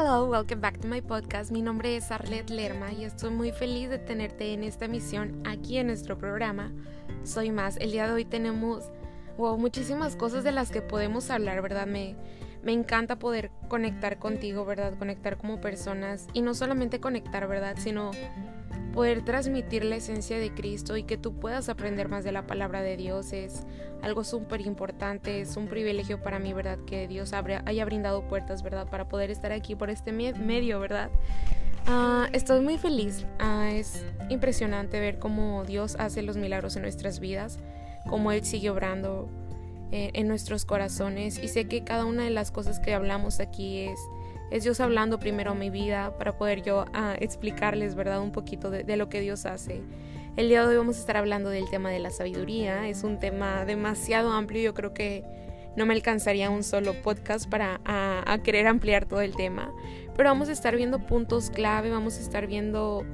Hello, welcome back to my podcast. Mi nombre es Arlette Lerma y estoy muy feliz de tenerte en esta emisión aquí en nuestro programa. Soy más. El día de hoy tenemos muchísimas cosas de las que podemos hablar, ¿verdad? Me, me encanta poder conectar contigo, ¿verdad? Conectar como personas y no solamente conectar, ¿verdad? Sino poder transmitir la esencia de Cristo y que tú puedas aprender más de la palabra de Dios es algo súper importante, es un privilegio para mí, ¿verdad? Que Dios haya brindado puertas, ¿verdad? Para poder estar aquí por este medio, ¿verdad? Ah, estoy muy feliz, ah, es impresionante ver cómo Dios hace los milagros en nuestras vidas, cómo Él sigue obrando eh, en nuestros corazones y sé que cada una de las cosas que hablamos aquí es es Dios hablando primero mi vida para poder yo ah, explicarles, ¿verdad? Un poquito de, lo que Dios hace. El día de hoy vamos a estar hablando del tema de la sabiduría. Es un tema demasiado amplio. Yo creo que no me alcanzaría un solo podcast para a querer ampliar todo el tema. Pero vamos a estar viendo puntos clave, vamos a estar viendo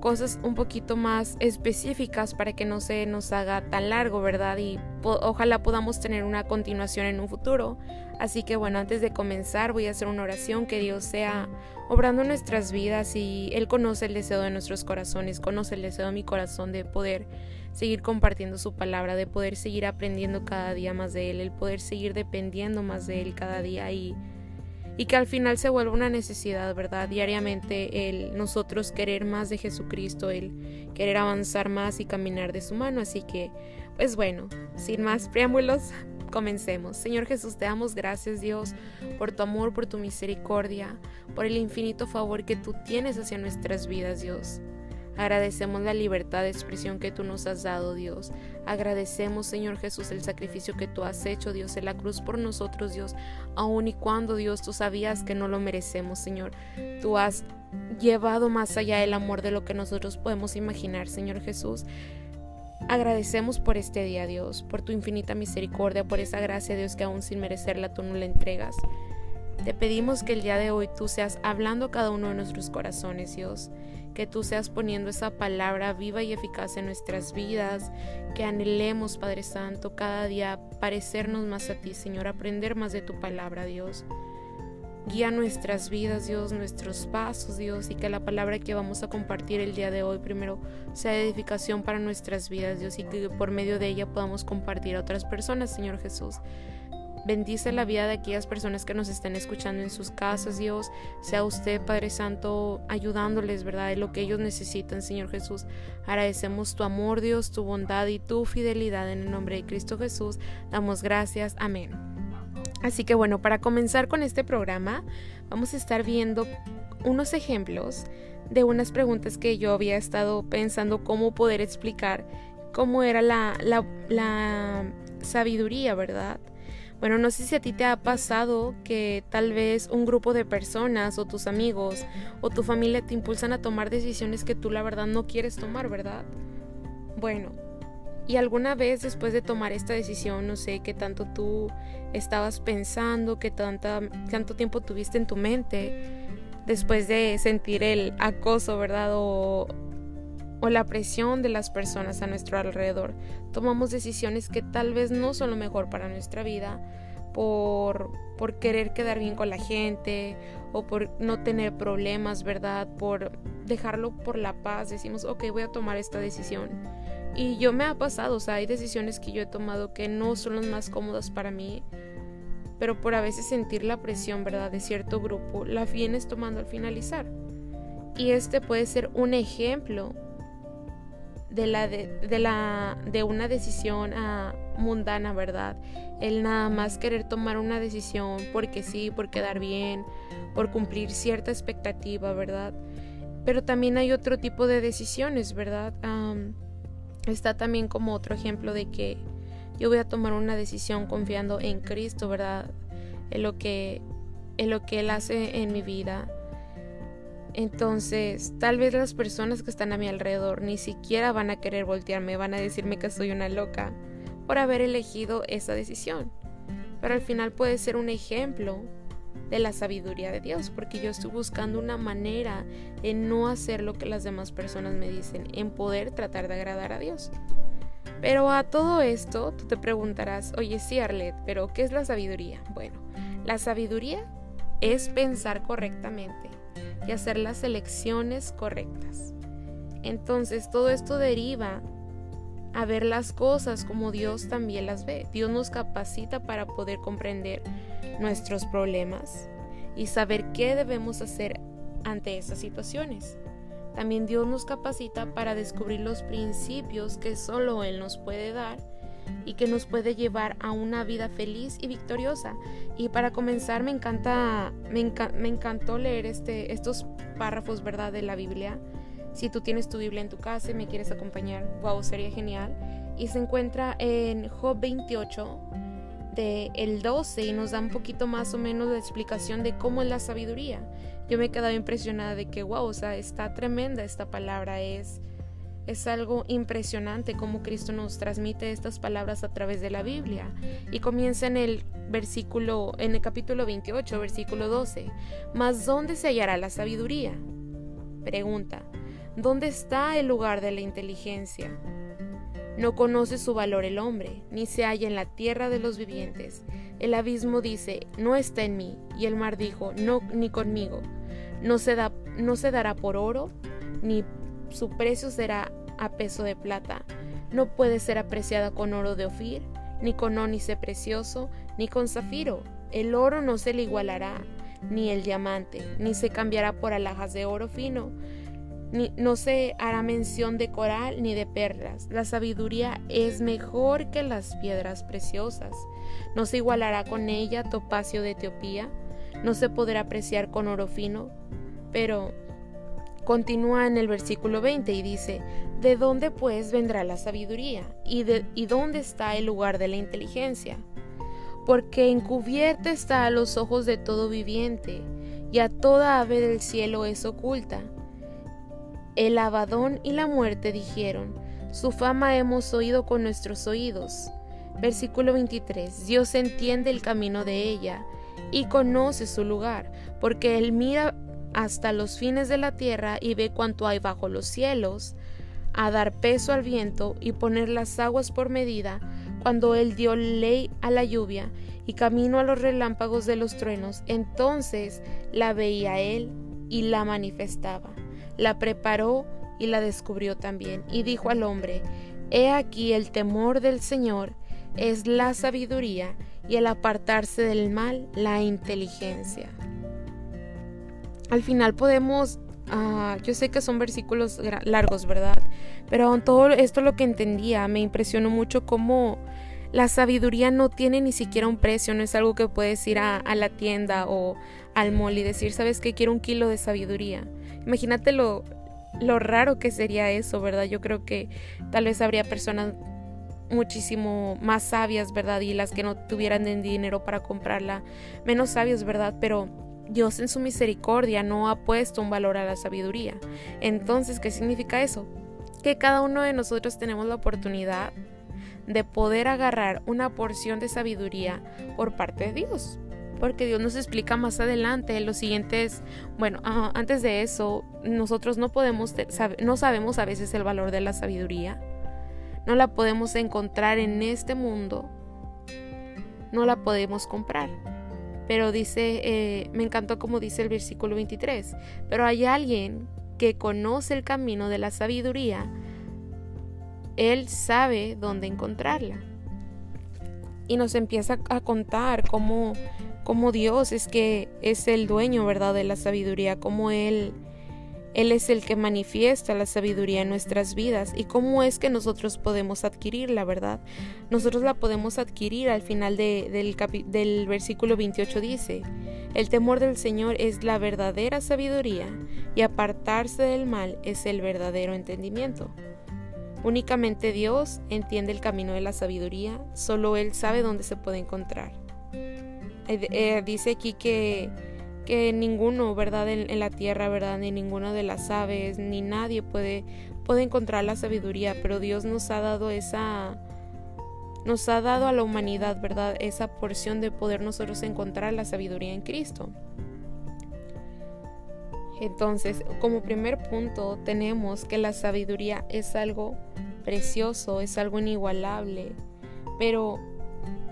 cosas un poquito más específicas para que no se nos haga tan largo, ¿verdad? Y ojalá podamos tener una continuación en un futuro. Así que bueno, antes de comenzar voy a hacer una oración que Dios sea obrando nuestras vidas y Él conoce el deseo de nuestros corazones, conoce el deseo de mi corazón de poder seguir compartiendo su palabra, de poder seguir aprendiendo cada día más de Él, el poder seguir dependiendo más de Él cada día y y que al final se vuelva una necesidad, ¿verdad? Diariamente el nosotros querer más de Jesucristo, el querer avanzar más y caminar de su mano. Así que, pues bueno, sin más preámbulos, comencemos. Señor Jesús, te damos gracias, Dios, por tu amor, por tu misericordia, por el infinito favor que tú tienes hacia nuestras vidas, Dios. Agradecemos la libertad de expresión que tú nos has dado, Dios. Agradecemos, Señor Jesús, el sacrificio que tú has hecho, Dios, en la cruz por nosotros, Dios. Aun y cuando, Dios, tú sabías que no lo merecemos, Señor. Tú has llevado más allá el amor de lo que nosotros podemos imaginar, Señor Jesús. Agradecemos por este día, Dios, por tu infinita misericordia, por esa gracia, Dios, que aún sin merecerla tú no la entregas. Te pedimos que el día de hoy tú seas hablando a cada uno de nuestros corazones, Dios que tú seas poniendo esa palabra viva y eficaz en nuestras vidas, que anhelemos, Padre Santo, cada día parecernos más a ti, Señor, aprender más de tu palabra, Dios. Guía nuestras vidas, Dios, nuestros pasos, Dios, y que la palabra que vamos a compartir el día de hoy primero sea edificación para nuestras vidas, Dios, y que por medio de ella podamos compartir a otras personas, Señor Jesús. Bendice la vida de aquellas personas que nos estén escuchando en sus casas, Dios. Sea usted, Padre Santo, ayudándoles, ¿verdad? De lo que ellos necesitan, Señor Jesús. Agradecemos tu amor, Dios, tu bondad y tu fidelidad en el nombre de Cristo Jesús. Damos gracias. Amén. Así que bueno, para comenzar con este programa, vamos a estar viendo unos ejemplos de unas preguntas que yo había estado pensando cómo poder explicar cómo era la, la, la sabiduría, ¿verdad? Bueno, no sé si a ti te ha pasado que tal vez un grupo de personas o tus amigos o tu familia te impulsan a tomar decisiones que tú la verdad no quieres tomar, ¿verdad? Bueno, y alguna vez después de tomar esta decisión, no sé qué tanto tú estabas pensando, qué tanta, tanto tiempo tuviste en tu mente después de sentir el acoso, ¿verdad? O la presión de las personas a nuestro alrededor. Tomamos decisiones que tal vez no son lo mejor para nuestra vida por, por querer quedar bien con la gente o por no tener problemas, ¿verdad? Por dejarlo por la paz. Decimos, ok, voy a tomar esta decisión. Y yo me ha pasado, o sea, hay decisiones que yo he tomado que no son las más cómodas para mí, pero por a veces sentir la presión, ¿verdad? De cierto grupo, la vienes tomando al finalizar. Y este puede ser un ejemplo de, la de, la, de una decisión ah, mundana, ¿verdad? El nada más querer tomar una decisión porque sí, por quedar bien, por cumplir cierta expectativa, ¿verdad? Pero también hay otro tipo de decisiones, ¿verdad? está también como otro ejemplo de que yo voy a tomar una decisión confiando en Cristo, ¿verdad? En lo que, en lo que Él hace en mi vida entonces, tal vez las personas que están a mi alrededor ni siquiera van a querer voltearme, van a decirme que soy una loca por haber elegido esa decisión. Pero al final puede ser un ejemplo de la sabiduría de Dios, porque yo estoy buscando una manera en no hacer lo que las demás personas me dicen, en poder tratar de agradar a Dios. Pero a todo esto, tú te preguntarás, oye, sí, Arlet, pero ¿qué es la sabiduría? Bueno, la sabiduría es pensar correctamente y hacer las elecciones correctas. Entonces todo esto deriva a ver las cosas como Dios también las ve. Dios nos capacita para poder comprender nuestros problemas y saber qué debemos hacer ante esas situaciones. También Dios nos capacita para descubrir los principios que solo Él nos puede dar y que nos puede llevar a una vida feliz y victoriosa. Y para comenzar me encanta me, encantó leer este estos párrafos, ¿verdad?, de la Biblia. Si tú tienes tu Biblia en tu casa y me quieres acompañar, wow, sería genial. Y se encuentra en Job 28 de el 12 y nos da un poquito más o menos la explicación de cómo es la sabiduría. Yo me he quedado impresionada de que wow, o sea, está tremenda esta palabra, es es algo impresionante cómo Cristo nos transmite estas palabras a través de la Biblia. Y comienza en el versículo, en el capítulo 28, versículo 12. Mas ¿dónde se hallará la sabiduría? Pregunta. ¿Dónde está el lugar de la inteligencia? No conoce su valor el hombre, ni se halla en la tierra de los vivientes. El abismo dice, no está en mí, y el mar dijo, no, ni conmigo. No se, da, no se dará por oro, ni su precio será a peso de plata. No puede ser apreciada con oro de Ofir, ni con ónice precioso, ni con zafiro. El oro no se le igualará, ni el diamante, ni se cambiará por alhajas de oro fino. Ni, no se hará mención de coral ni de perlas. La sabiduría es mejor que las piedras preciosas. No se igualará con ella topacio de Etiopía. No se podrá apreciar con oro fino. Pero Continúa en el versículo 20 y dice, ¿de dónde pues vendrá la sabiduría? ¿Y, de, ¿Y dónde está el lugar de la inteligencia? Porque encubierta está a los ojos de todo viviente, y a toda ave del cielo es oculta. El abadón y la muerte dijeron, su fama hemos oído con nuestros oídos. Versículo 23, Dios entiende el camino de ella y conoce su lugar, porque él mira hasta los fines de la tierra y ve cuánto hay bajo los cielos, a dar peso al viento y poner las aguas por medida, cuando él dio ley a la lluvia y camino a los relámpagos de los truenos, entonces la veía él y la manifestaba, la preparó y la descubrió también, y dijo al hombre, He aquí el temor del Señor es la sabiduría y el apartarse del mal la inteligencia al final podemos, ah, yo sé que son versículos largos, ¿verdad? Pero todo esto lo que entendía me impresionó mucho cómo la sabiduría no tiene ni siquiera un precio, no es algo que puedes ir a, la tienda o al mall y decir, ¿sabes qué? Quiero un kilo de sabiduría. Imagínate lo, lo raro que sería eso, ¿verdad? Yo creo que tal vez habría personas muchísimo más sabias, ¿verdad? Y las que no tuvieran dinero para comprarla, menos sabias, ¿verdad? Pero Dios en su misericordia no ha puesto un valor a la sabiduría. Entonces, ¿qué significa eso? Que cada uno de nosotros tenemos la oportunidad de poder agarrar una porción de sabiduría por parte de Dios. Porque Dios nos explica más adelante lo siguiente es, bueno, ah, antes de eso, nosotros no podemos, no sabemos a veces el valor de la sabiduría. No la podemos encontrar en este mundo. No la podemos comprar. Pero dice, eh, me encantó como dice el versículo 23, pero hay alguien que conoce el camino de la sabiduría, él sabe dónde encontrarla. Y nos empieza a contar cómo, cómo Dios es que es el dueño, ¿verdad?, de la sabiduría, cómo Él él es el que manifiesta la sabiduría en nuestras vidas y cómo es que nosotros podemos adquirir la verdad. Nosotros la podemos adquirir al final del, del versículo 28 dice, el temor del Señor es la verdadera sabiduría y apartarse del mal es el verdadero entendimiento. Únicamente Dios entiende el camino de la sabiduría, solo Él sabe dónde se puede encontrar. Eh, eh, dice aquí que que ninguno, ¿verdad? En, la tierra, ¿verdad? Ni ninguna de las aves, ni nadie puede, puede encontrar la sabiduría, pero Dios nos ha dado esa, nos ha dado a la humanidad, ¿verdad? Esa porción de poder nosotros encontrar la sabiduría en Cristo. Entonces, como primer punto, tenemos que la sabiduría es algo precioso, es algo inigualable, pero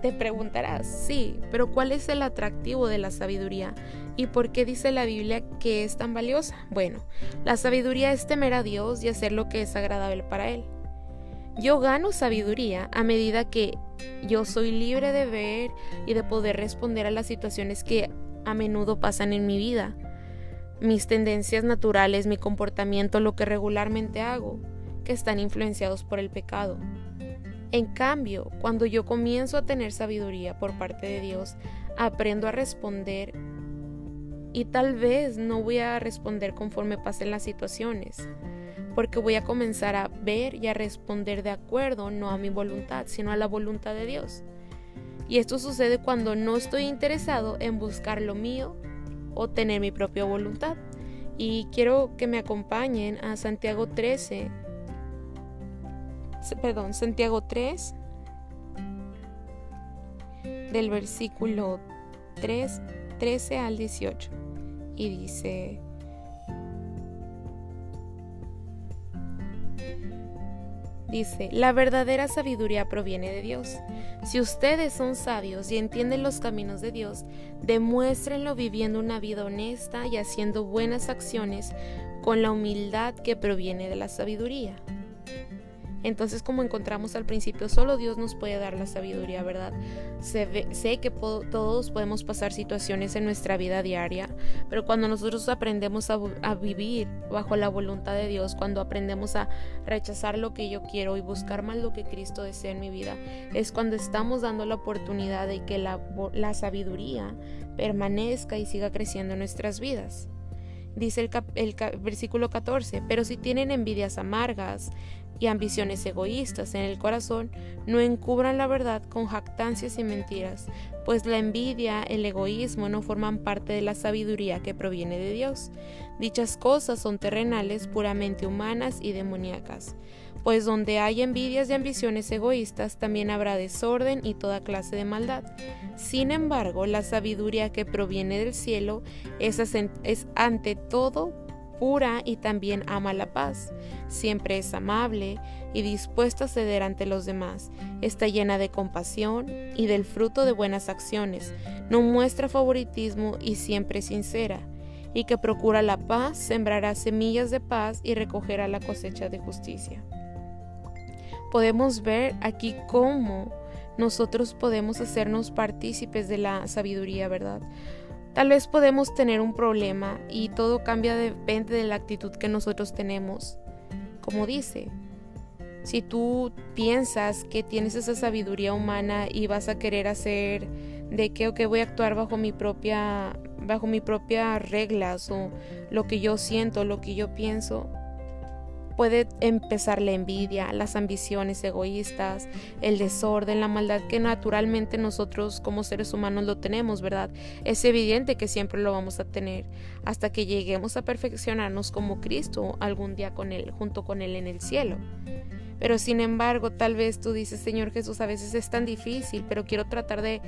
Te preguntarás, sí, pero ¿cuál es el atractivo de la sabiduría? ¿Y por qué dice la Biblia que es tan valiosa? Bueno, la sabiduría es temer a Dios y hacer lo que es agradable para Él. Yo gano sabiduría a medida que yo soy libre de ver y de poder responder a las situaciones que a menudo pasan en mi vida. Mis tendencias naturales, mi comportamiento, lo que regularmente hago, que están influenciados por el pecado. En cambio, cuando yo comienzo a tener sabiduría por parte de Dios, aprendo a responder y tal vez no voy a responder conforme pasen las situaciones porque voy a comenzar a ver y a responder de acuerdo no a mi voluntad, sino a la voluntad de Dios. Y esto sucede cuando no estoy interesado en buscar lo mío o tener mi propia voluntad. Y quiero que me acompañen a Santiago 13, perdón, Santiago 3, del versículo 3, 13 al 18. Y dice, Dice, la verdadera sabiduría proviene de Dios. Si ustedes son sabios y entienden los caminos de Dios, demuéstrenlo viviendo una vida honesta y haciendo buenas acciones con la humildad que proviene de la sabiduría. Entonces, como encontramos al principio, solo Dios nos puede dar la sabiduría, ¿verdad? sé que todos podemos pasar situaciones en nuestra vida diaria, pero cuando nosotros aprendemos a, vivir bajo la voluntad de Dios, cuando aprendemos a rechazar lo que yo quiero y buscar más lo que Cristo desea en mi vida, es cuando estamos dando la oportunidad de que la, sabiduría permanezca y siga creciendo en nuestras vidas dice el, el, versículo 14, pero si tienen envidias amargas y ambiciones egoístas en el corazón, no encubran la verdad con jactancias y mentiras, pues la envidia, el egoísmo no forman parte de la sabiduría que proviene de Dios. Dichas cosas son terrenales, puramente humanas y demoníacas. Pues donde hay envidias y ambiciones egoístas, también habrá desorden y toda clase de maldad. Sin embargo, la sabiduría que proviene del cielo es, es ante todo pura y también ama la paz. Siempre es amable y dispuesta a ceder ante los demás. Está llena de compasión y del fruto de buenas acciones. No muestra favoritismo y siempre sincera. Y que procura la paz, sembrará semillas de paz y recogerá la cosecha de justicia. Podemos ver aquí cómo nosotros podemos hacernos partícipes de la sabiduría, ¿verdad? Tal vez podemos tener un problema y todo cambia depende de la actitud que nosotros tenemos. Como dice, si tú piensas que tienes esa sabiduría humana y vas a querer hacer de que que voy a actuar bajo mi propia bajo mi propia reglas o lo que yo siento, lo que yo pienso, puede empezar la envidia, las ambiciones egoístas, el desorden, la maldad que naturalmente nosotros como seres humanos lo tenemos, ¿verdad? Es evidente que siempre lo vamos a tener hasta que lleguemos a perfeccionarnos como Cristo algún día con Él, junto con Él en el cielo. Pero sin embargo, tal vez tú dices, Señor Jesús, a veces es tan difícil, pero quiero tratar de,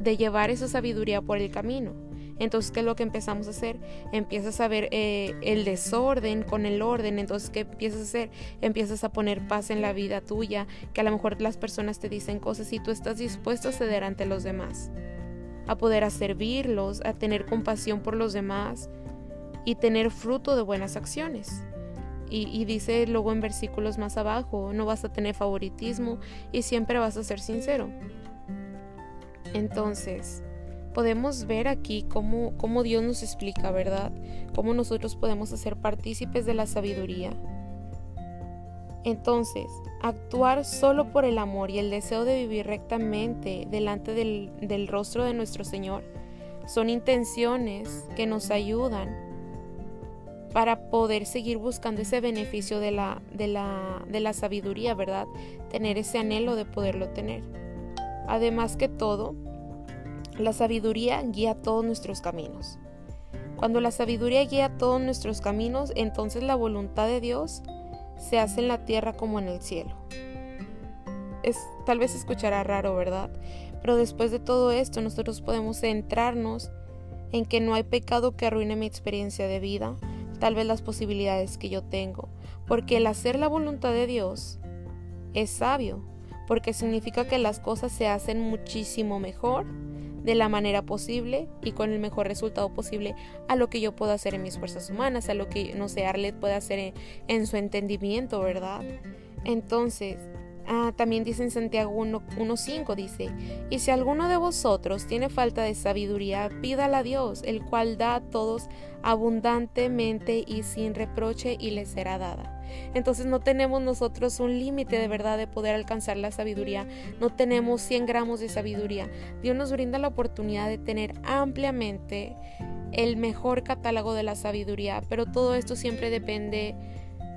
de llevar esa sabiduría por el camino. Entonces, ¿qué es lo que empezamos a hacer? Empiezas a ver eh, el desorden con el orden. Entonces, ¿qué empiezas a hacer? Empiezas a poner paz en la vida tuya, que a lo mejor las personas te dicen cosas y tú estás dispuesto a ceder ante los demás, a poder a servirlos, a tener compasión por los demás y tener fruto de buenas acciones. Y, y, dice luego en versículos más abajo, no vas a tener favoritismo y siempre vas a ser sincero. Entonces, podemos ver aquí cómo, cómo Dios nos explica, ¿verdad? Cómo nosotros podemos hacer partícipes de la sabiduría. Entonces, actuar solo por el amor y el deseo de vivir rectamente delante del, del rostro de nuestro Señor son intenciones que nos ayudan para poder seguir buscando ese beneficio de la, de la, de la sabiduría, ¿verdad? Tener ese anhelo de poderlo tener. Además que todo, la sabiduría guía todos nuestros caminos. Cuando la sabiduría guía todos nuestros caminos, entonces la voluntad de Dios se hace en la tierra como en el cielo. Es, tal vez escuchará raro, ¿verdad? Pero después de todo esto, nosotros podemos centrarnos en que no hay pecado que arruine mi experiencia de vida, tal vez las posibilidades que yo tengo, porque el hacer la voluntad de Dios es sabio, porque significa que las cosas se hacen muchísimo mejor de la manera posible y con el mejor resultado posible a lo que yo puedo hacer en mis fuerzas humanas, a lo que, no sé, Arlet puede hacer en, su entendimiento, ¿verdad? Entonces, Ah, también dice en Santiago 1.5, dice, y si alguno de vosotros tiene falta de sabiduría, pídala a Dios, el cual da a todos abundantemente y sin reproche y le será dada. Entonces no tenemos nosotros un límite de verdad de poder alcanzar la sabiduría, no tenemos 100 gramos de sabiduría. Dios nos brinda la oportunidad de tener ampliamente el mejor catálogo de la sabiduría, pero todo esto siempre depende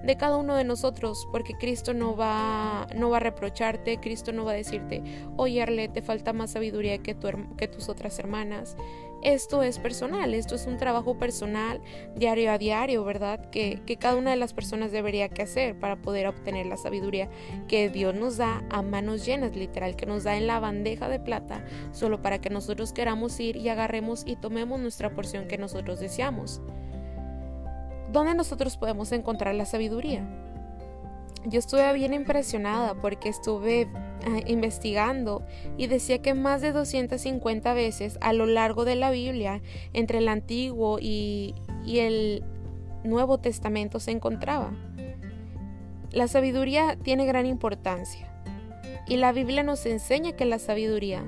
de cada uno de nosotros, porque Cristo no va, no va a reprocharte, Cristo no va a decirte, oye Arle, te falta más sabiduría que, tu, que tus otras hermanas. Esto es personal, esto es un trabajo personal, diario a diario, ¿verdad? Que, que cada una de las personas debería que hacer para poder obtener la sabiduría que Dios nos da a manos llenas, literal, que nos da en la bandeja de plata, solo para que nosotros queramos ir y agarremos y tomemos nuestra porción que nosotros deseamos. ¿Dónde nosotros podemos encontrar la sabiduría? Yo estuve bien impresionada porque estuve ah, investigando y decía que más de 250 veces a lo largo de la Biblia, entre el Antiguo y, y el Nuevo Testamento se encontraba. La sabiduría tiene gran importancia y la Biblia nos enseña que la sabiduría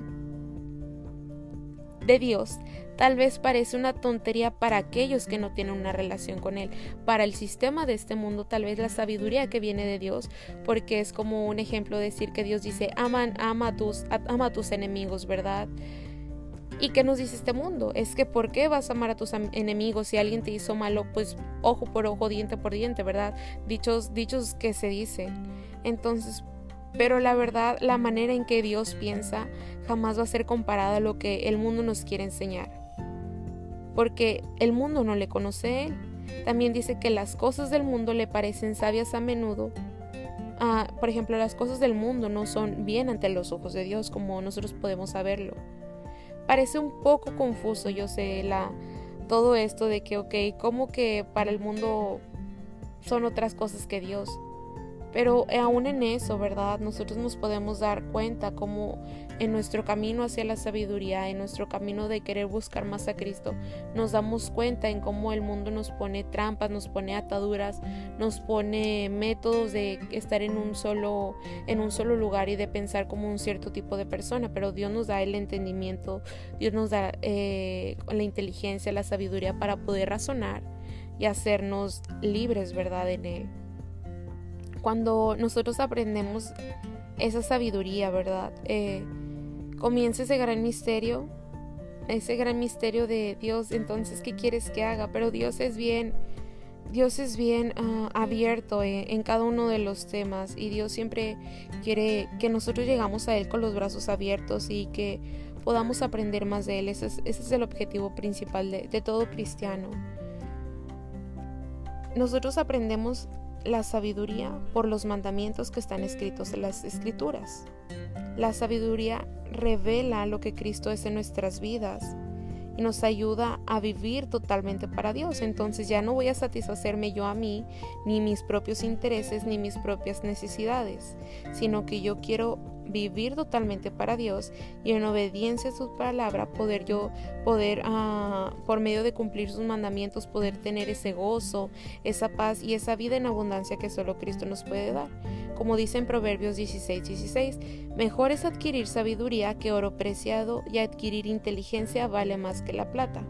de Dios Tal vez parece una tontería para aquellos que no tienen una relación con Él. Para el sistema de este mundo, tal vez la sabiduría que viene de Dios, porque es como un ejemplo decir que Dios dice, ama, ama, a tus, ama a tus enemigos, ¿verdad? ¿Y qué nos dice este mundo? Es que ¿por qué vas a amar a tus enemigos si alguien te hizo malo? Pues ojo por ojo, diente por diente, ¿verdad? Dichos, dichos que se dicen. Entonces, pero la verdad, la manera en que Dios piensa jamás va a ser comparada a lo que el mundo nos quiere enseñar porque el mundo no le conoce él. También dice que las cosas del mundo le parecen sabias a menudo. Ah, por ejemplo, las cosas del mundo no son bien ante los ojos de Dios como nosotros podemos saberlo. Parece un poco confuso, yo sé, la, todo esto de que, ok, como que para el mundo son otras cosas que Dios. Pero aún en eso, ¿verdad? Nosotros nos podemos dar cuenta cómo en nuestro camino hacia la sabiduría, en nuestro camino de querer buscar más a Cristo, nos damos cuenta en cómo el mundo nos pone trampas, nos pone ataduras, nos pone métodos de estar en un solo, en un solo lugar y de pensar como un cierto tipo de persona. Pero Dios nos da el entendimiento, Dios nos da eh, la inteligencia, la sabiduría para poder razonar y hacernos libres, ¿verdad? En Él cuando nosotros aprendemos esa sabiduría, ¿verdad? Eh, comienza ese gran misterio, ese gran misterio de Dios, entonces, ¿qué quieres que haga? Pero Dios es bien, Dios es bien ah, abierto en, cada uno de los temas y Dios siempre quiere que nosotros llegamos a Él con los brazos abiertos y que podamos aprender más de Él. Ese es, el objetivo principal de, de todo cristiano. Nosotros aprendemos la sabiduría por los mandamientos que están escritos en las escrituras. La sabiduría revela lo que Cristo es en nuestras vidas y nos ayuda a vivir totalmente para Dios. Entonces ya no voy a satisfacerme yo a mí, ni mis propios intereses, ni mis propias necesidades, sino que yo quiero vivir totalmente para Dios y en obediencia a su palabra poder yo poder ah, por medio de cumplir sus mandamientos poder tener ese gozo, esa paz y esa vida en abundancia que solo Cristo nos puede dar. Como dice en Proverbios 16, 16, mejor es adquirir sabiduría que oro preciado y adquirir inteligencia vale más que la plata.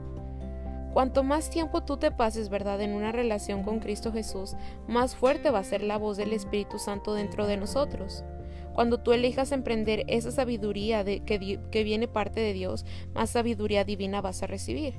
Cuanto más tiempo tú te pases, ¿verdad?, en una relación con Cristo Jesús, más fuerte va a ser la voz del Espíritu Santo dentro de nosotros. Cuando tú elijas emprender esa sabiduría de, que, que viene parte de Dios, más sabiduría divina vas a recibir.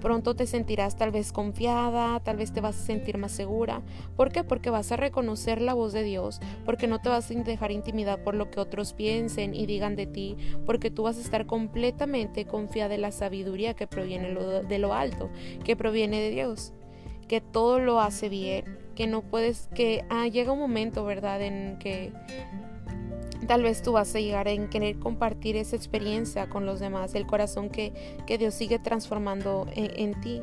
Pronto te sentirás tal vez confiada, tal vez te vas a sentir más segura. ¿Por qué? Porque vas a reconocer la voz de Dios, porque no te vas a dejar intimidar por lo que otros piensen y digan de ti, porque tú vas a estar completamente confiada en la sabiduría que proviene de lo alto, que proviene de Dios, que todo lo hace bien, que no puedes, que ah, llega un momento, ¿verdad?, en que Tal vez tú vas a llegar en querer compartir esa experiencia con los demás, el corazón que, Dios sigue transformando en, ti.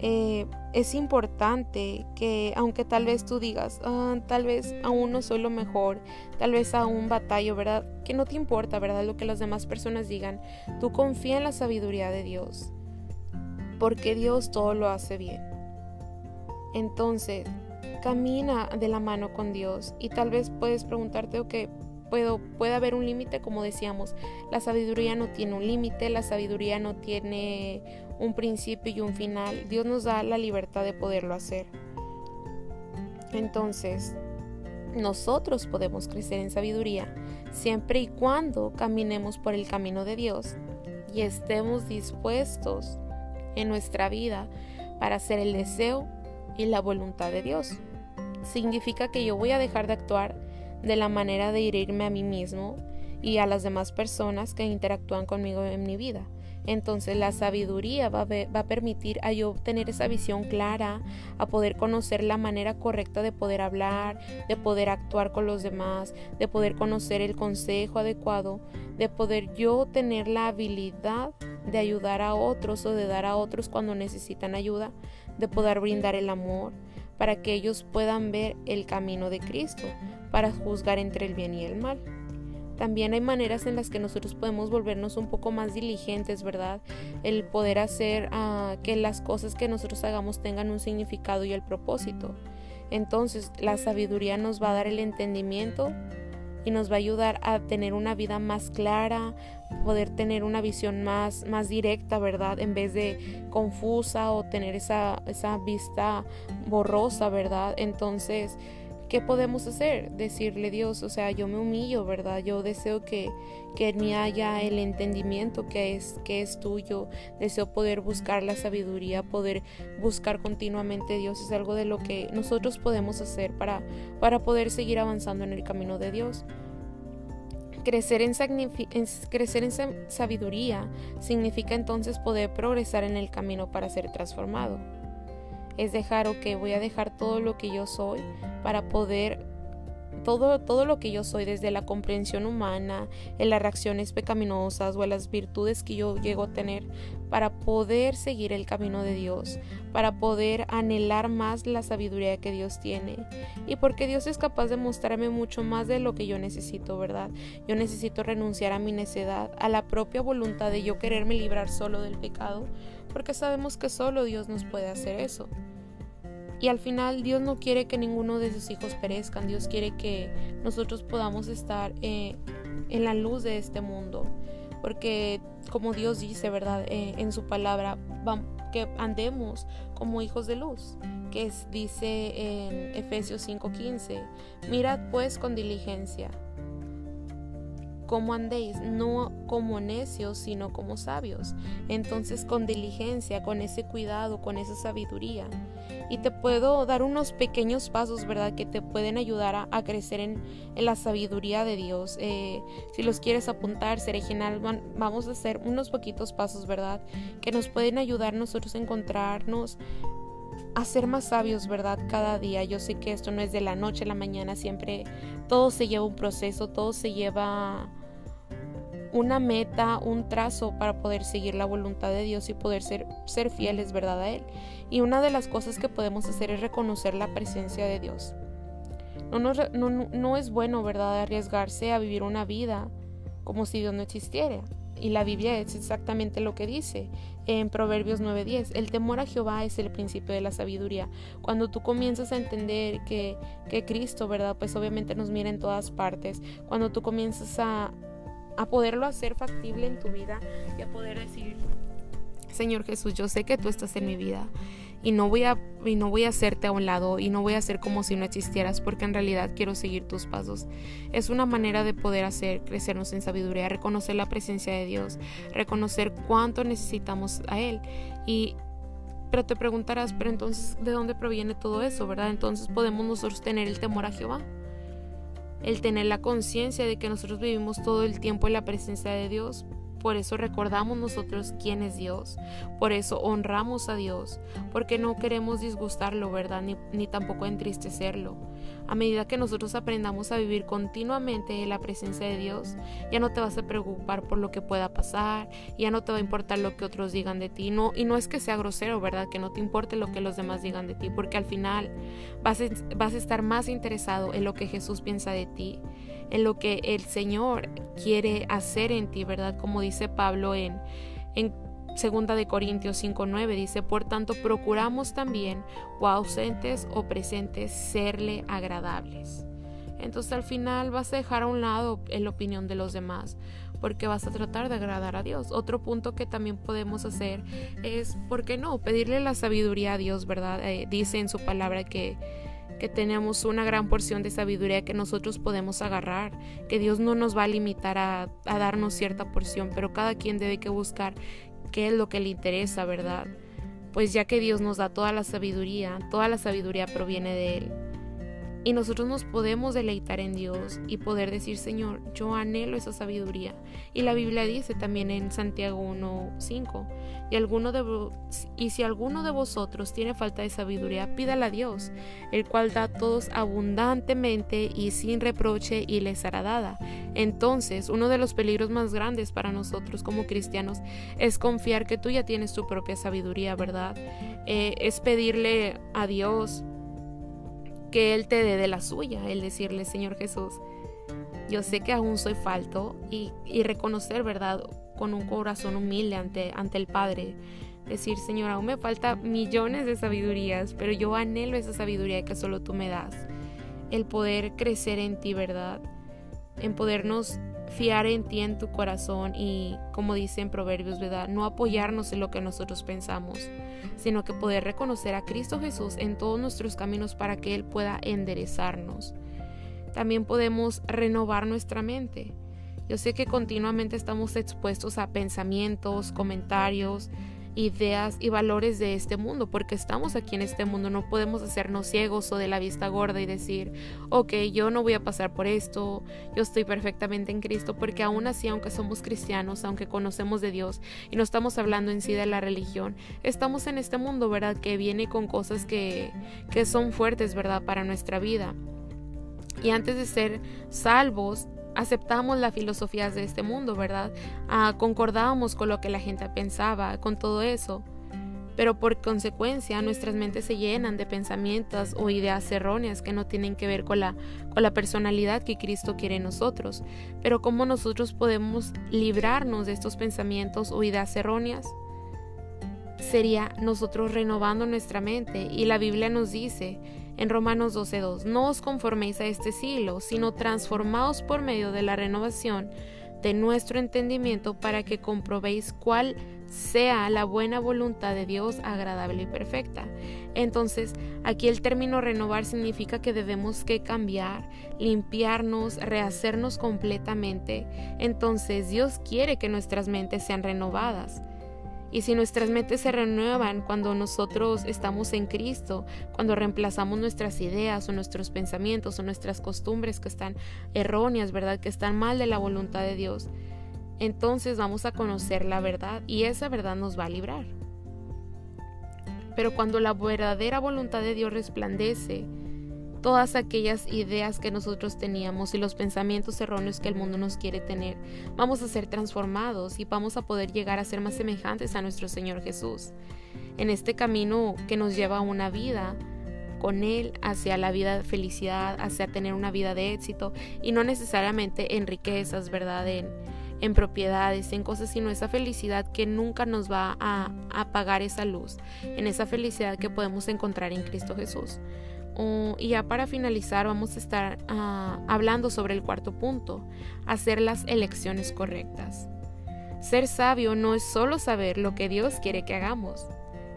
Eh, es importante que aunque tal vez tú digas, ah, tal vez aún no soy lo mejor, tal vez aún batallo, ¿verdad? Que no te importa, ¿verdad? Lo que las demás personas digan. Tú confía en la sabiduría de Dios, porque Dios todo lo hace bien. Entonces, camina de la mano con Dios y tal vez puedes preguntarte, ok, puedo, puede haber un límite, como decíamos, la sabiduría no tiene un límite, la sabiduría no tiene un principio y un final. Dios nos da la libertad de poderlo hacer. Entonces, nosotros podemos crecer en sabiduría siempre y cuando caminemos por el camino de Dios y estemos dispuestos en nuestra vida para hacer el deseo y la voluntad de Dios. Significa que yo voy a dejar de actuar de la manera de herirme a mí mismo y a las demás personas que interactúan conmigo en mi vida. Entonces la sabiduría va a, permitir a yo tener esa visión clara, a poder conocer la manera correcta de poder hablar, de poder actuar con los demás, de poder conocer el consejo adecuado, de poder yo tener la habilidad de ayudar a otros o de dar a otros cuando necesitan ayuda, de poder brindar el amor, para que ellos puedan ver el camino de Cristo, para juzgar entre el bien y el mal. También hay maneras en las que nosotros podemos volvernos un poco más diligentes, ¿verdad? El poder hacer ah, que las cosas que nosotros hagamos tengan un significado y el propósito. Entonces, la sabiduría nos va a dar el entendimiento y nos va a ayudar a tener una vida más clara, poder tener una visión más, más directa, ¿verdad? En vez de confusa o tener esa, esa vista borrosa, ¿verdad? Entonces, ¿qué podemos hacer? Decirle Dios, o sea, yo me humillo, ¿verdad? Yo deseo que, que en mí haya el entendimiento que es, que es tuyo, deseo poder buscar la sabiduría, poder buscar continuamente Dios, es algo de lo que nosotros podemos hacer para, para poder seguir avanzando en el camino de Dios. Crecer en, crecer en sabiduría significa entonces poder progresar en el camino para ser transformado es dejar, que voy a dejar todo lo que yo soy para poder todo, todo, lo que yo soy, desde la comprensión humana, en las reacciones pecaminosas o en las virtudes que yo llego a tener, para poder seguir el camino de Dios, para poder anhelar más la sabiduría que Dios tiene. Y porque Dios es capaz de mostrarme mucho más de lo que yo necesito, ¿verdad? Yo necesito renunciar a mi necedad, a la propia voluntad de yo quererme librar solo del pecado, porque sabemos que solo Dios nos puede hacer eso. Y al final Dios no quiere que ninguno de sus hijos perezcan, Dios quiere que nosotros podamos estar eh, en la luz de este mundo, porque como Dios dice, ¿verdad? Eh, en su palabra, que andemos como hijos de luz, que dice en Efesios 5:15, mirad pues con diligencia cómo andéis, no como necios, sino como sabios. Entonces con diligencia, con ese cuidado, con esa sabiduría. Y te puedo dar unos pequeños pasos, ¿verdad? Que te pueden ayudar a, crecer en, la sabiduría de Dios. Eh, si los quieres apuntar, ser original, vamos a hacer unos poquitos pasos, ¿verdad? Que nos pueden ayudar nosotros a encontrarnos a ser más sabios, ¿verdad? Cada día. Yo sé que esto no es de la noche a la mañana, siempre todo se lleva un proceso, todo se lleva una meta, un trazo para poder seguir la voluntad de Dios y poder ser, ser fieles, ¿verdad? A Él. Y una de las cosas que podemos hacer es reconocer la presencia de Dios. No, no, no es bueno, ¿verdad?, arriesgarse a vivir una vida como si Dios no existiera. Y la Biblia es exactamente lo que dice en Proverbios 9:10. El temor a Jehová es el principio de la sabiduría. Cuando tú comienzas a entender que, que Cristo, ¿verdad? Pues obviamente nos mira en todas partes. Cuando tú comienzas a, a poderlo hacer factible en tu vida y a poder decir, Señor Jesús, yo sé que tú estás en mi vida y no voy a no voy a hacerte a un lado y no voy a hacer como si no existieras porque en realidad quiero seguir tus pasos. Es una manera de poder hacer crecernos en sabiduría, reconocer la presencia de Dios, reconocer cuánto necesitamos a él y pero te preguntarás, pero entonces ¿de dónde proviene todo eso, verdad? Entonces podemos nosotros tener el temor a Jehová el tener la conciencia de que nosotros vivimos todo el tiempo en la presencia de Dios, por eso recordamos nosotros quién es Dios, por eso honramos a Dios, porque no queremos disgustarlo, ¿verdad? Ni, ni tampoco entristecerlo. A medida que nosotros aprendamos a vivir continuamente en la presencia de Dios, ya no te vas a preocupar por lo que pueda pasar, ya no te va a importar lo que otros digan de ti. No, y no es que sea grosero, ¿verdad? Que no te importe lo que los demás digan de ti, porque al final vas a, vas a estar más interesado en lo que Jesús piensa de ti, en lo que el Señor quiere hacer en ti, ¿verdad? Como dice Pablo en, en Segunda de Corintios 5:9 dice, por tanto procuramos también, o ausentes o presentes, serle agradables. Entonces al final vas a dejar a un lado la opinión de los demás, porque vas a tratar de agradar a Dios. Otro punto que también podemos hacer es, ¿por qué no? Pedirle la sabiduría a Dios, ¿verdad? Eh, dice en su palabra que que tenemos una gran porción de sabiduría que nosotros podemos agarrar, que Dios no nos va a limitar a, a darnos cierta porción, pero cada quien debe que buscar qué es lo que le interesa, ¿verdad? Pues ya que Dios nos da toda la sabiduría, toda la sabiduría proviene de Él. Y nosotros nos podemos deleitar en Dios y poder decir, Señor, yo anhelo esa sabiduría. Y la Biblia dice también en Santiago 1.5, y, y si alguno de vosotros tiene falta de sabiduría, pídala a Dios, el cual da a todos abundantemente y sin reproche y les hará dada. Entonces, uno de los peligros más grandes para nosotros como cristianos es confiar que tú ya tienes tu propia sabiduría, ¿verdad? Eh, es pedirle a Dios que Él te dé de la suya, el decirle, Señor Jesús, yo sé que aún soy falto y, reconocer, ¿verdad? Con un corazón humilde ante, ante el Padre. Decir, Señor, aún me falta millones de sabidurías, pero yo anhelo esa sabiduría que solo tú me das. El poder crecer en ti, ¿verdad? En podernos fiar en ti, en tu corazón y, como dice Proverbios, ¿verdad? No apoyarnos en lo que nosotros pensamos, sino que poder reconocer a Cristo Jesús en todos nuestros caminos para que Él pueda enderezarnos. También podemos renovar nuestra mente. Yo sé que continuamente estamos expuestos a pensamientos, comentarios, ideas y valores de este mundo, porque estamos aquí en este mundo, no podemos hacernos ciegos o de la vista gorda y decir, ok, yo no voy a pasar por esto, yo estoy perfectamente en Cristo, porque aún así, aunque somos cristianos, aunque conocemos de Dios y no estamos hablando en sí de la religión, estamos en este mundo, ¿verdad? Que viene con cosas que, que son fuertes, ¿verdad? Para nuestra vida. Y antes de ser salvos, aceptamos las filosofías de este mundo, ¿verdad? Ah, concordábamos con lo que la gente pensaba, con todo eso. Pero por consecuencia nuestras mentes se llenan de pensamientos o ideas erróneas que no tienen que ver con la, con la personalidad que Cristo quiere en nosotros. Pero ¿cómo nosotros podemos librarnos de estos pensamientos o ideas erróneas? Sería nosotros renovando nuestra mente. Y la Biblia nos dice en Romanos 12.2, no os conforméis a este siglo, sino transformaos por medio de la renovación de nuestro entendimiento para que comprobéis cuál sea la buena voluntad de Dios agradable y perfecta. Entonces, aquí el término renovar significa que debemos que cambiar, limpiarnos, rehacernos completamente. Entonces, Dios quiere que nuestras mentes sean renovadas. Y si nuestras mentes se renuevan cuando nosotros estamos en Cristo, cuando reemplazamos nuestras ideas o nuestros pensamientos o nuestras costumbres que están erróneas, ¿verdad? Que están mal de la voluntad de Dios, entonces vamos a conocer la verdad y esa verdad nos va a librar. Pero cuando la verdadera voluntad de Dios resplandece, todas aquellas ideas que nosotros teníamos y los pensamientos erróneos que el mundo nos quiere tener. Vamos a ser transformados y vamos a poder llegar a ser más semejantes a nuestro Señor Jesús. En este camino que nos lleva a una vida con Él hacia la vida de felicidad, hacia tener una vida de éxito y no necesariamente en riquezas, ¿verdad? En, en propiedades, en cosas, sino esa felicidad que nunca nos va a apagar esa luz, en esa felicidad que podemos encontrar en Cristo Jesús y ya para finalizar vamos a estar ah, hablando sobre el cuarto punto, hacer las elecciones correctas. Ser sabio no es solo saber lo que Dios quiere que hagamos,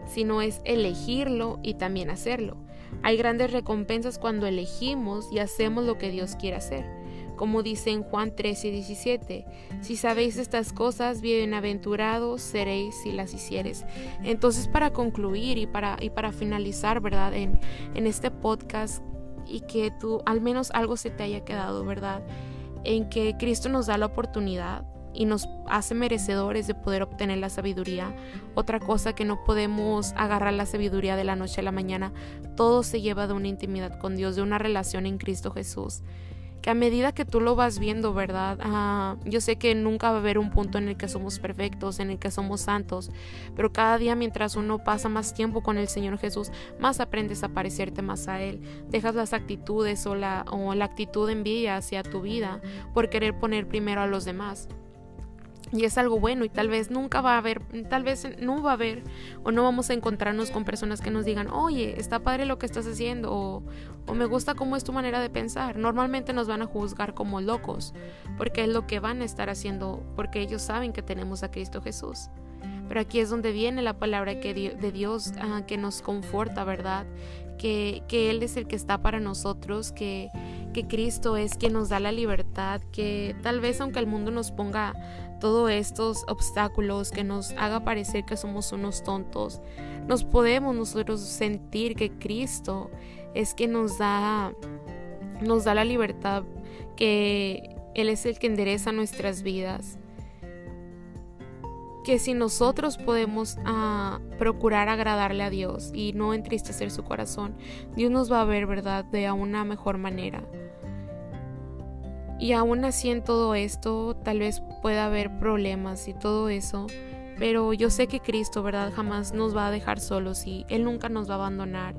sino es elegirlo y también hacerlo. Hay grandes recompensas cuando elegimos y hacemos lo que Dios quiere hacer como dice en Juan 13 y 17, si sabéis estas cosas, bienaventurados seréis si las hicieres. Entonces, para concluir y para, y para finalizar, ¿verdad? En, en este podcast y que tú al menos algo se te haya quedado, ¿verdad? En que Cristo nos da la oportunidad y nos hace merecedores de poder obtener la sabiduría. Otra cosa que no podemos agarrar la sabiduría de la noche a la mañana, todo se lleva de una intimidad con Dios, de una relación en Cristo Jesús que a medida que tú lo vas viendo, ¿verdad? Ah, yo sé que nunca va a haber un punto en el que somos perfectos, en el que somos santos, pero cada día mientras uno pasa más tiempo con el Señor Jesús, más aprendes a parecerte más a Él. Dejas las actitudes o la, o la actitud envidia hacia tu vida por querer poner primero a los demás y es algo bueno y tal vez nunca va a haber, tal vez no va a haber o no vamos a encontrarnos con personas que nos digan, oye, está padre lo que estás haciendo o, me gusta cómo es tu manera de pensar. Normalmente nos van a juzgar como locos porque es lo que van a estar haciendo porque ellos saben que tenemos a Cristo Jesús. Pero aquí es donde viene la palabra que de Dios ah, que nos conforta, ¿verdad? Que, que Él es el que está para nosotros, que, que Cristo es quien nos da la libertad, que tal vez aunque el mundo nos ponga todos estos obstáculos que nos haga parecer que somos unos tontos, nos podemos nosotros sentir que Cristo es quien nos da nos da la libertad, que él es el que endereza nuestras vidas. Que si nosotros podemos ah, procurar agradarle a Dios y no entristecer su corazón, Dios nos va a ver, ¿verdad?, de una mejor manera. Y aún así en todo esto tal vez pueda haber problemas y todo eso, pero yo sé que Cristo, ¿verdad? Jamás nos va a dejar solos y Él nunca nos va a abandonar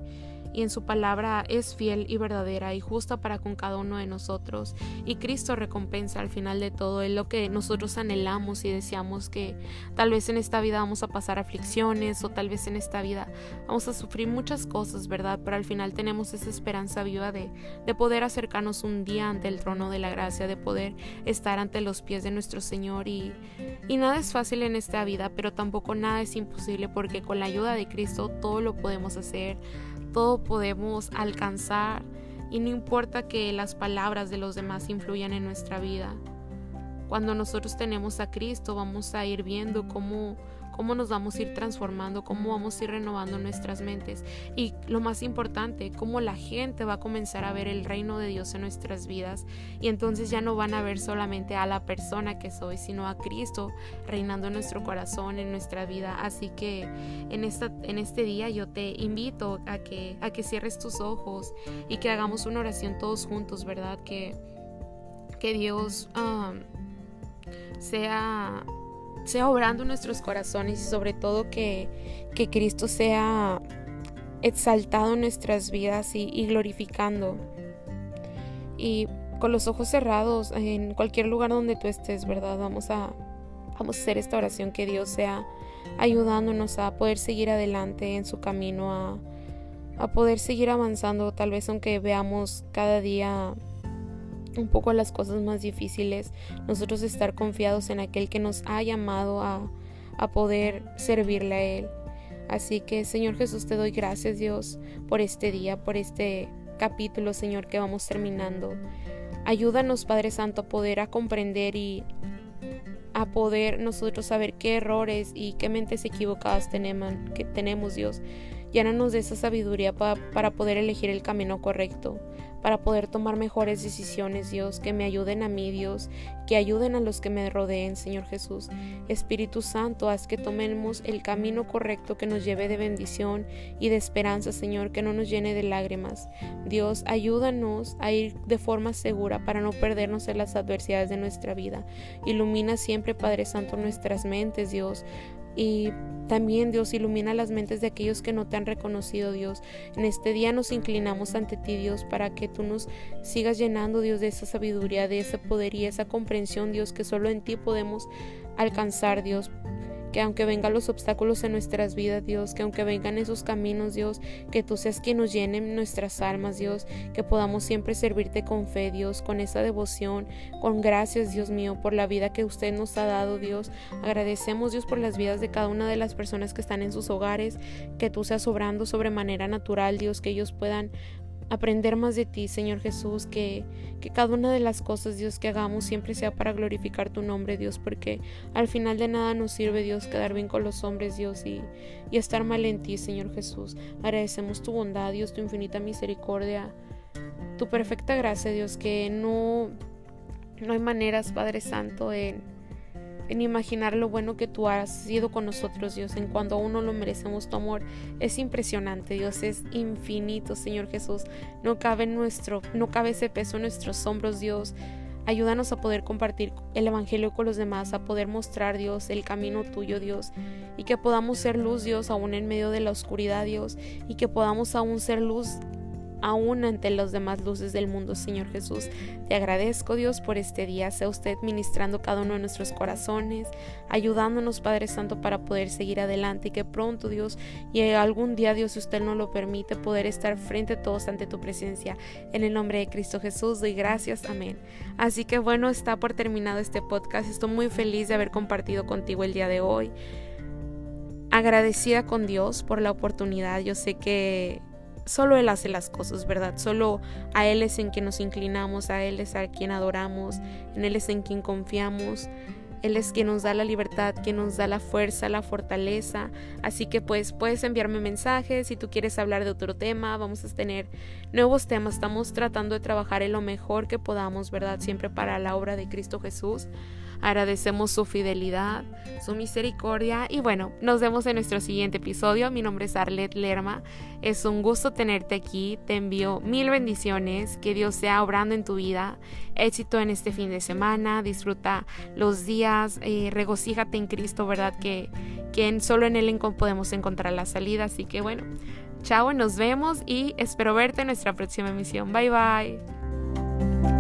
y en su palabra es fiel y verdadera y justa para con cada uno de nosotros. Y Cristo recompensa al final de todo es lo que nosotros anhelamos y deseamos que tal vez en esta vida vamos a pasar aflicciones o tal vez en esta vida vamos a sufrir muchas cosas, ¿verdad? Pero al final tenemos esa esperanza viva de, de poder acercarnos un día ante el trono de la gracia, de poder estar ante los pies de nuestro Señor y, y nada es fácil en esta vida, pero tampoco nada es imposible porque con la ayuda de Cristo todo lo podemos hacer todo podemos alcanzar y no importa que las palabras de los demás influyan en nuestra vida. Cuando nosotros tenemos a Cristo vamos a ir viendo cómo cómo nos vamos a ir transformando, cómo vamos a ir renovando nuestras mentes y lo más importante, cómo la gente va a comenzar a ver el reino de Dios en nuestras vidas y entonces ya no van a ver solamente a la persona que soy, sino a Cristo reinando en nuestro corazón, en nuestra vida. Así que en, esta, en este día yo te invito a que, a que cierres tus ojos y que hagamos una oración todos juntos, ¿verdad? Que, que Dios um, sea sea obrando nuestros corazones y sobre todo que, que Cristo sea exaltado en nuestras vidas y, y, glorificando. Y con los ojos cerrados, en cualquier lugar donde tú estés, ¿verdad? Vamos a, vamos a hacer esta oración que Dios sea ayudándonos a poder seguir adelante en su camino, a, a poder seguir avanzando, tal vez aunque veamos cada día un poco las cosas más difíciles, nosotros estar confiados en aquel que nos ha llamado a, a poder servirle a Él. Así que Señor Jesús, te doy gracias Dios por este día, por este capítulo, Señor, que vamos terminando. Ayúdanos, Padre Santo, a poder a comprender y a poder nosotros saber qué errores y qué mentes equivocadas tenemos, que tenemos Dios. Llénanos de esa sabiduría para poder elegir el camino correcto para poder tomar mejores decisiones, Dios, que me ayuden a mí, Dios, que ayuden a los que me rodeen, Señor Jesús. Espíritu Santo, haz que tomemos el camino correcto que nos lleve de bendición y de esperanza, Señor, que no nos llene de lágrimas. Dios, ayúdanos a ir de forma segura para no perdernos en las adversidades de nuestra vida. Ilumina siempre, Padre Santo, nuestras mentes, Dios. Y también Dios ilumina las mentes de aquellos que no te han reconocido, Dios. En este día nos inclinamos ante ti, Dios, para que tú nos sigas llenando, Dios, de esa sabiduría, de ese poder y esa comprensión, Dios, que solo en ti podemos alcanzar, Dios que aunque vengan los obstáculos en nuestras vidas, Dios, que aunque vengan esos caminos, Dios, que tú seas quien nos llene nuestras almas, Dios, que podamos siempre servirte con fe, Dios, con esa devoción, con gracias, Dios mío, por la vida que usted nos ha dado, Dios. Agradecemos, Dios, por las vidas de cada una de las personas que están en sus hogares, que tú seas obrando sobremanera natural, Dios, que ellos puedan aprender más de ti, Señor Jesús, que, que cada una de las cosas, Dios, que hagamos siempre sea para glorificar tu nombre, Dios, porque al final de nada nos sirve, Dios, quedar bien con los hombres, Dios, y, y estar mal en ti, Señor Jesús. Agradecemos tu bondad, Dios, tu infinita misericordia, tu perfecta gracia, Dios, que no, no hay maneras, Padre Santo, en en imaginar lo bueno que tú has sido con nosotros, Dios, en cuando aún no lo merecemos tu amor. Es impresionante, Dios, es infinito, Señor Jesús. No cabe nuestro, no cabe ese peso en nuestros hombros, Dios. Ayúdanos a poder compartir el Evangelio con los demás, a poder mostrar, Dios, el camino tuyo, Dios, y que podamos ser luz, Dios, aún en medio de la oscuridad, Dios, y que podamos aún ser luz aún ante las demás luces del mundo, Señor Jesús. Te agradezco, Dios, por este día. Sea usted ministrando cada uno de nuestros corazones, ayudándonos, Padre Santo, para poder seguir adelante y que pronto, Dios, y algún día, Dios, si usted no lo permite, poder estar frente a todos ante tu presencia. En el nombre de Cristo Jesús, doy gracias. Amén. Así que bueno, está por terminado este podcast. Estoy muy feliz de haber compartido contigo el día de hoy agradecida con Dios por la oportunidad. Yo sé que solo Él hace las cosas, ¿verdad? Solo a Él es en quien nos inclinamos, a Él es a quien adoramos, en Él es en quien confiamos. Él es quien nos da la libertad, quien nos da la fuerza, la fortaleza. Así que pues puedes enviarme mensajes si tú quieres hablar de otro tema. Vamos a tener nuevos temas. Estamos tratando de trabajar en lo mejor que podamos, ¿verdad? Siempre para la obra de Cristo Jesús. Agradecemos su fidelidad, su misericordia y bueno, nos vemos en nuestro siguiente episodio. Mi nombre es Arlet Lerma. Es un gusto tenerte aquí. Te envío mil bendiciones. Que Dios sea obrando en tu vida. Éxito en este fin de semana. Disfruta los días. Eh, regocíjate en Cristo, ¿verdad? Que, que solo en Él podemos encontrar la salida. Así que bueno, chao, nos vemos y espero verte en nuestra próxima emisión. Bye bye.